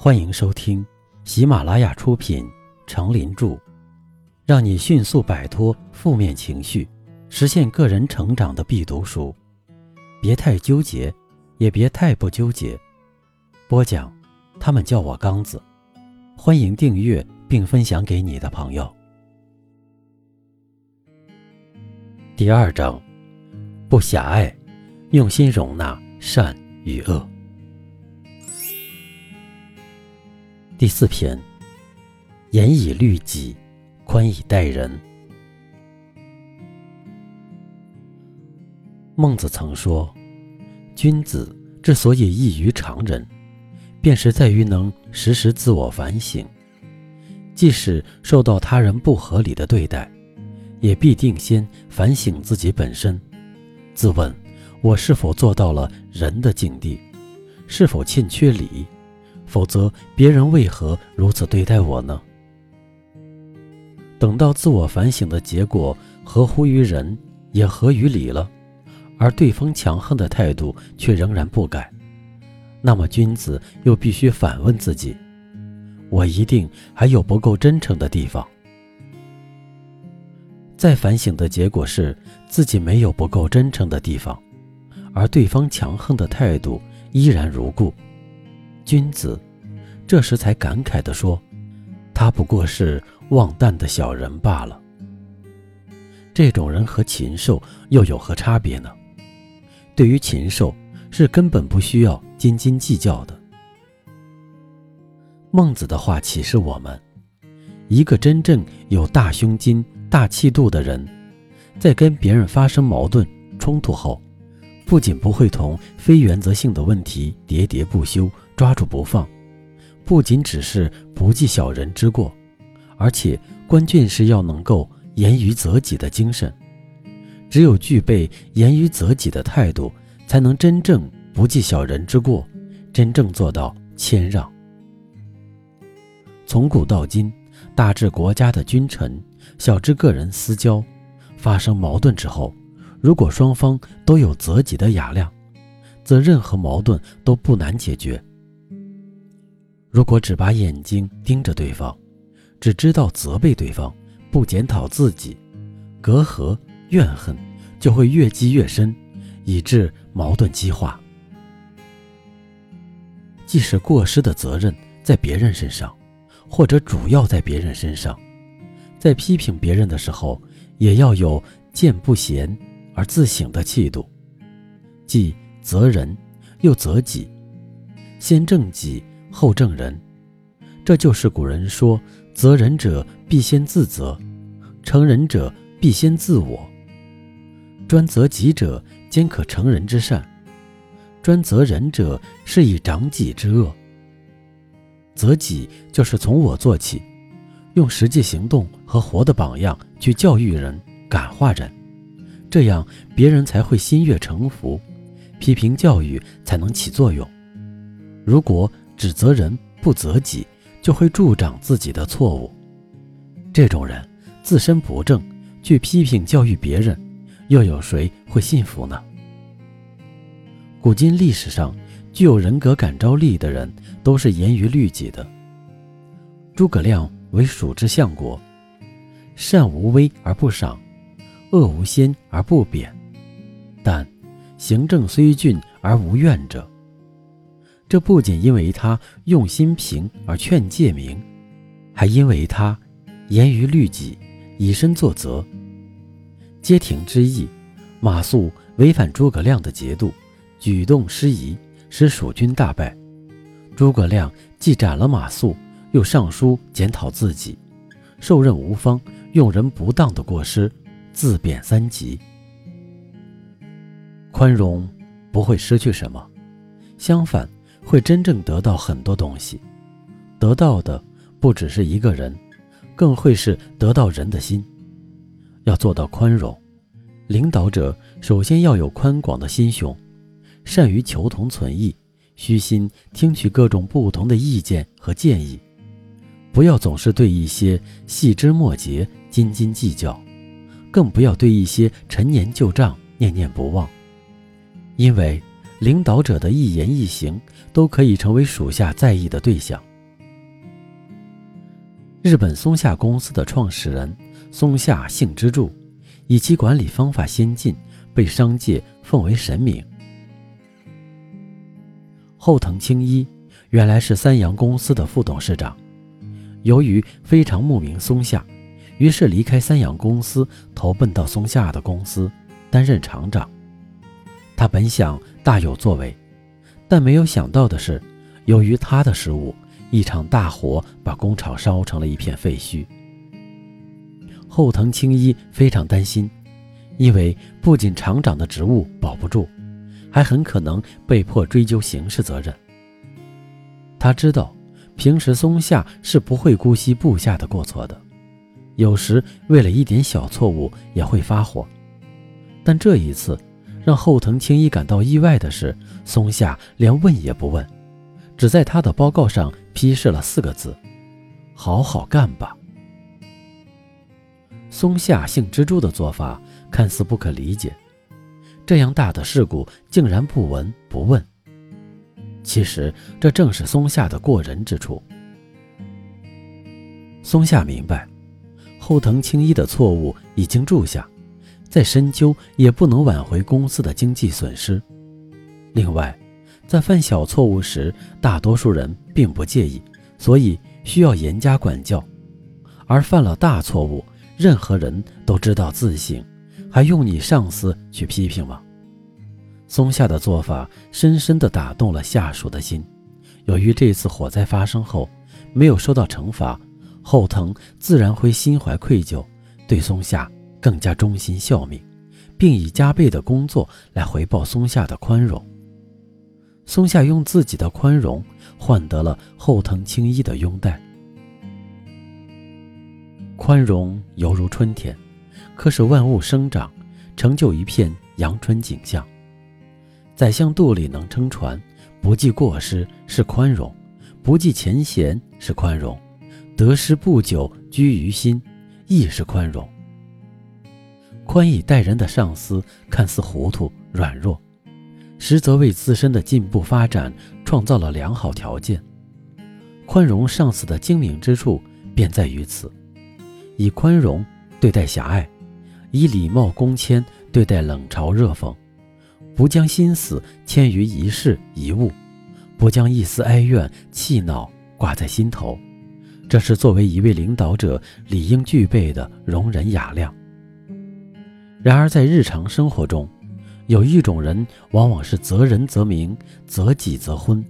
欢迎收听喜马拉雅出品《成林著》，让你迅速摆脱负面情绪，实现个人成长的必读书。别太纠结，也别太不纠结。播讲，他们叫我刚子。欢迎订阅并分享给你的朋友。第二章，不狭隘，用心容纳善与恶。第四篇，严以律己，宽以待人。孟子曾说：“君子之所以异于常人，便是在于能时时自我反省。即使受到他人不合理的对待，也必定先反省自己本身，自问我是否做到了人的境地，是否欠缺礼。”否则，别人为何如此对待我呢？等到自我反省的结果合乎于人，也合于理了，而对方强横的态度却仍然不改，那么君子又必须反问自己：我一定还有不够真诚的地方。再反省的结果是自己没有不够真诚的地方，而对方强横的态度依然如故。君子这时才感慨地说：“他不过是忘淡的小人罢了。”这种人和禽兽又有何差别呢？对于禽兽，是根本不需要斤斤计较的。孟子的话启示我们：一个真正有大胸襟、大气度的人，在跟别人发生矛盾冲突后，不仅不会同非原则性的问题喋喋不休。抓住不放，不仅只是不计小人之过，而且关键是要能够严于责己的精神。只有具备严于责己的态度，才能真正不计小人之过，真正做到谦让。从古到今，大至国家的君臣，小至个人私交，发生矛盾之后，如果双方都有责己的雅量，则任何矛盾都不难解决。如果只把眼睛盯着对方，只知道责备对方，不检讨自己，隔阂怨恨就会越积越深，以致矛盾激化。即使过失的责任在别人身上，或者主要在别人身上，在批评别人的时候，也要有见不贤而自省的气度，既责人又责己，先正己。后正人，这就是古人说“责人者必先自责，成人者必先自我”。专责己者，兼可成人之善；专责人者，是以长己之恶。责己就是从我做起，用实际行动和活的榜样去教育人、感化人，这样别人才会心悦诚服，批评教育才能起作用。如果指责人不责己，就会助长自己的错误。这种人自身不正，去批评教育别人，又有谁会信服呢？古今历史上具有人格感召力的人，都是严于律己的。诸葛亮为蜀之相国，善无威而不赏，恶无先而不贬，但行政虽峻而无怨者。这不仅因为他用心平而劝诫明，还因为他严于律己，以身作则。街亭之役，马谡违反诸葛亮的节度，举动失仪，使蜀军大败。诸葛亮既斩了马谡，又上书检讨自己，受任无方，用人不当的过失，自贬三级。宽容不会失去什么，相反。会真正得到很多东西，得到的不只是一个人，更会是得到人的心。要做到宽容，领导者首先要有宽广的心胸，善于求同存异，虚心听取各种不同的意见和建议，不要总是对一些细枝末节斤斤计较，更不要对一些陈年旧账念念不忘，因为。领导者的一言一行都可以成为属下在意的对象，日本松下公司的创始人松下幸之助，以其管理方法先进，被商界奉为神明。后藤青一原来是三洋公司的副董事长，由于非常慕名松下，于是离开三洋公司，投奔到松下的公司担任厂长。他本想大有作为，但没有想到的是，由于他的失误。一场大火把工厂烧成了一片废墟。后藤青一非常担心，因为不仅厂长的职务保不住，还很可能被迫追究刑事责任。他知道，平时松下是不会姑息部下的过错的，有时为了一点小错误也会发火。但这一次，让后藤青一感到意外的是，松下连问也不问。只在他的报告上批示了四个字：“好好干吧。”松下幸之助的做法看似不可理解，这样大的事故竟然不闻不问。其实这正是松下的过人之处。松下明白，后藤青一的错误已经住下，再深究也不能挽回公司的经济损失。另外，在犯小错误时，大多数人并不介意，所以需要严加管教；而犯了大错误，任何人都知道自省，还用你上司去批评吗？松下的做法深深地打动了下属的心。由于这次火灾发生后没有受到惩罚，后藤自然会心怀愧疚，对松下更加忠心效命，并以加倍的工作来回报松下的宽容。松下用自己的宽容换得了后藤青一的拥戴。宽容犹如春天，可使万物生长，成就一片阳春景象。宰相肚里能撑船，不计过失是宽容，不计前嫌是宽容，得失不久居于心亦是宽容。宽以待人的上司看似糊涂软弱。实则为自身的进步发展创造了良好条件。宽容上司的精明之处便在于此：以宽容对待狭隘，以礼貌恭谦对待冷嘲热讽，不将心思牵于一事一物，不将一丝哀怨气恼挂在心头。这是作为一位领导者理应具备的容忍雅量。然而在日常生活中，有一种人，往往是择人则明，择己则昏；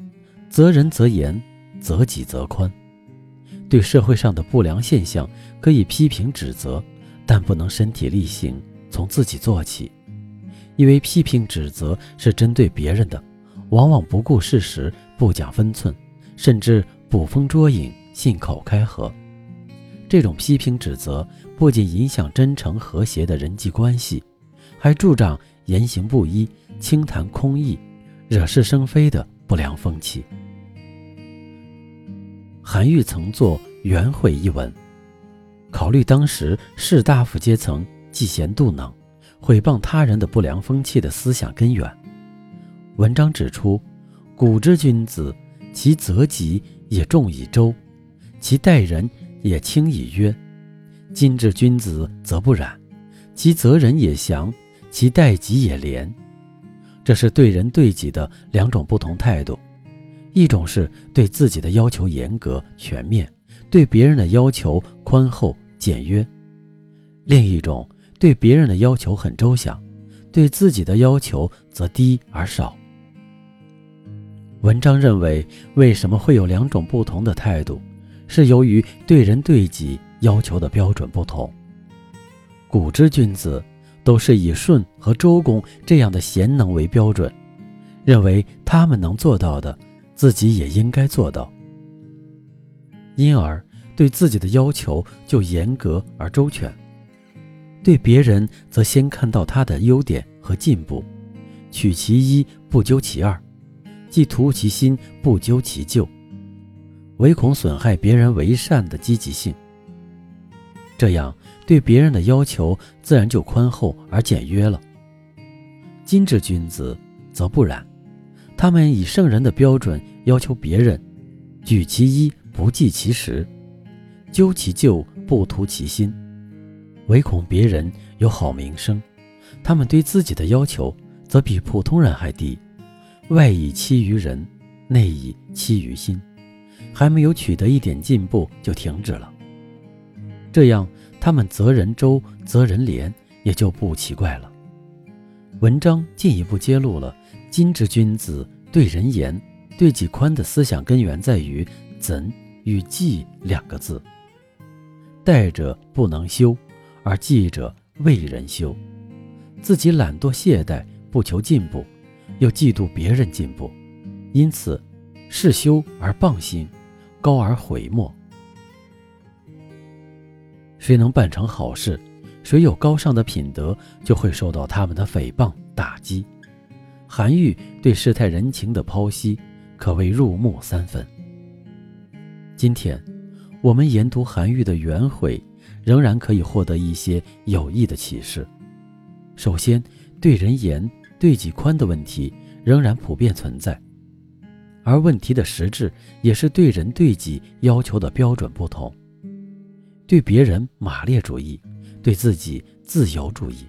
择人则严，择己则宽。对社会上的不良现象，可以批评指责，但不能身体力行，从自己做起。因为批评指责是针对别人的，往往不顾事实，不讲分寸，甚至捕风捉影，信口开河。这种批评指责不仅影响真诚和谐的人际关系，还助长。言行不一、轻谈空议、惹是生非的不良风气。韩愈曾作《元会》一文，考虑当时士大夫阶层嫉贤妒能、毁谤他人的不良风气的思想根源。文章指出，古之君子，其责己也重以周，其待人也轻以曰；今之君子则不然，其责人也详。其待己也廉，这是对人对己的两种不同态度。一种是对自己的要求严格全面，对别人的要求宽厚简约；另一种对别人的要求很周详，对自己的要求则低而少。文章认为，为什么会有两种不同的态度，是由于对人对己要求的标准不同。古之君子。都是以舜和周公这样的贤能为标准，认为他们能做到的，自己也应该做到。因而对自己的要求就严格而周全，对别人则先看到他的优点和进步，取其一不究其二，既图其新不究其旧，唯恐损害别人为善的积极性。这样。对别人的要求自然就宽厚而简约了。今之君子则不然，他们以圣人的标准要求别人，举其一不计其十，究其咎，不图其心，唯恐别人有好名声。他们对自己的要求则比普通人还低，外以欺于人，内以欺于心，还没有取得一点进步就停止了。这样，他们责人周，责人廉，也就不奇怪了。文章进一步揭露了今之君子对人严、对己宽的思想根源在于“怎”与“忌”两个字。待者不能修，而忌者为人修。自己懒惰懈怠，不求进步，又嫉妒别人进步，因此事修而谤心，高而毁莫。谁能办成好事？谁有高尚的品德，就会受到他们的诽谤打击。韩愈对世态人情的剖析，可谓入木三分。今天，我们研读韩愈的圆诲，仍然可以获得一些有益的启示。首先，对人严、对己宽的问题仍然普遍存在，而问题的实质也是对人对己要求的标准不同。对别人马列主义。对自己自由主义，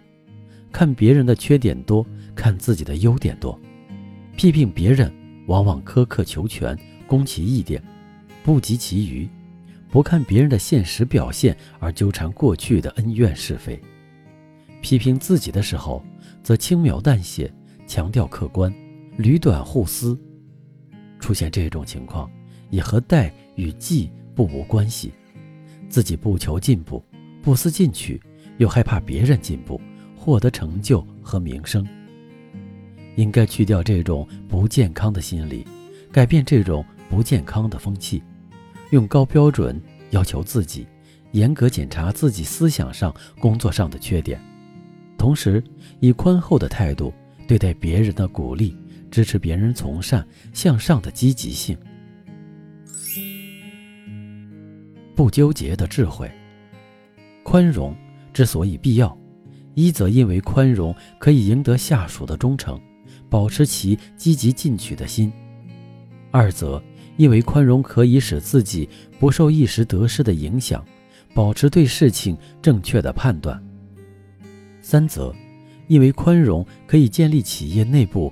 看别人的缺点多，看自己的优点多；批评别人往往苛刻求全，攻其一点，不及其余；不看别人的现实表现，而纠缠过去的恩怨是非；批评自己的时候，则轻描淡写，强调客观，捋短互撕。出现这种情况，也和待与忌不无关系。自己不求进步，不思进取。又害怕别人进步，获得成就和名声。应该去掉这种不健康的心理，改变这种不健康的风气，用高标准要求自己，严格检查自己思想上、工作上的缺点，同时以宽厚的态度对待别人的鼓励，支持别人从善向上的积极性。不纠结的智慧，宽容。之所以必要，一则因为宽容可以赢得下属的忠诚，保持其积极进取的心；二则因为宽容可以使自己不受一时得失的影响，保持对事情正确的判断；三则因为宽容可以建立企业内部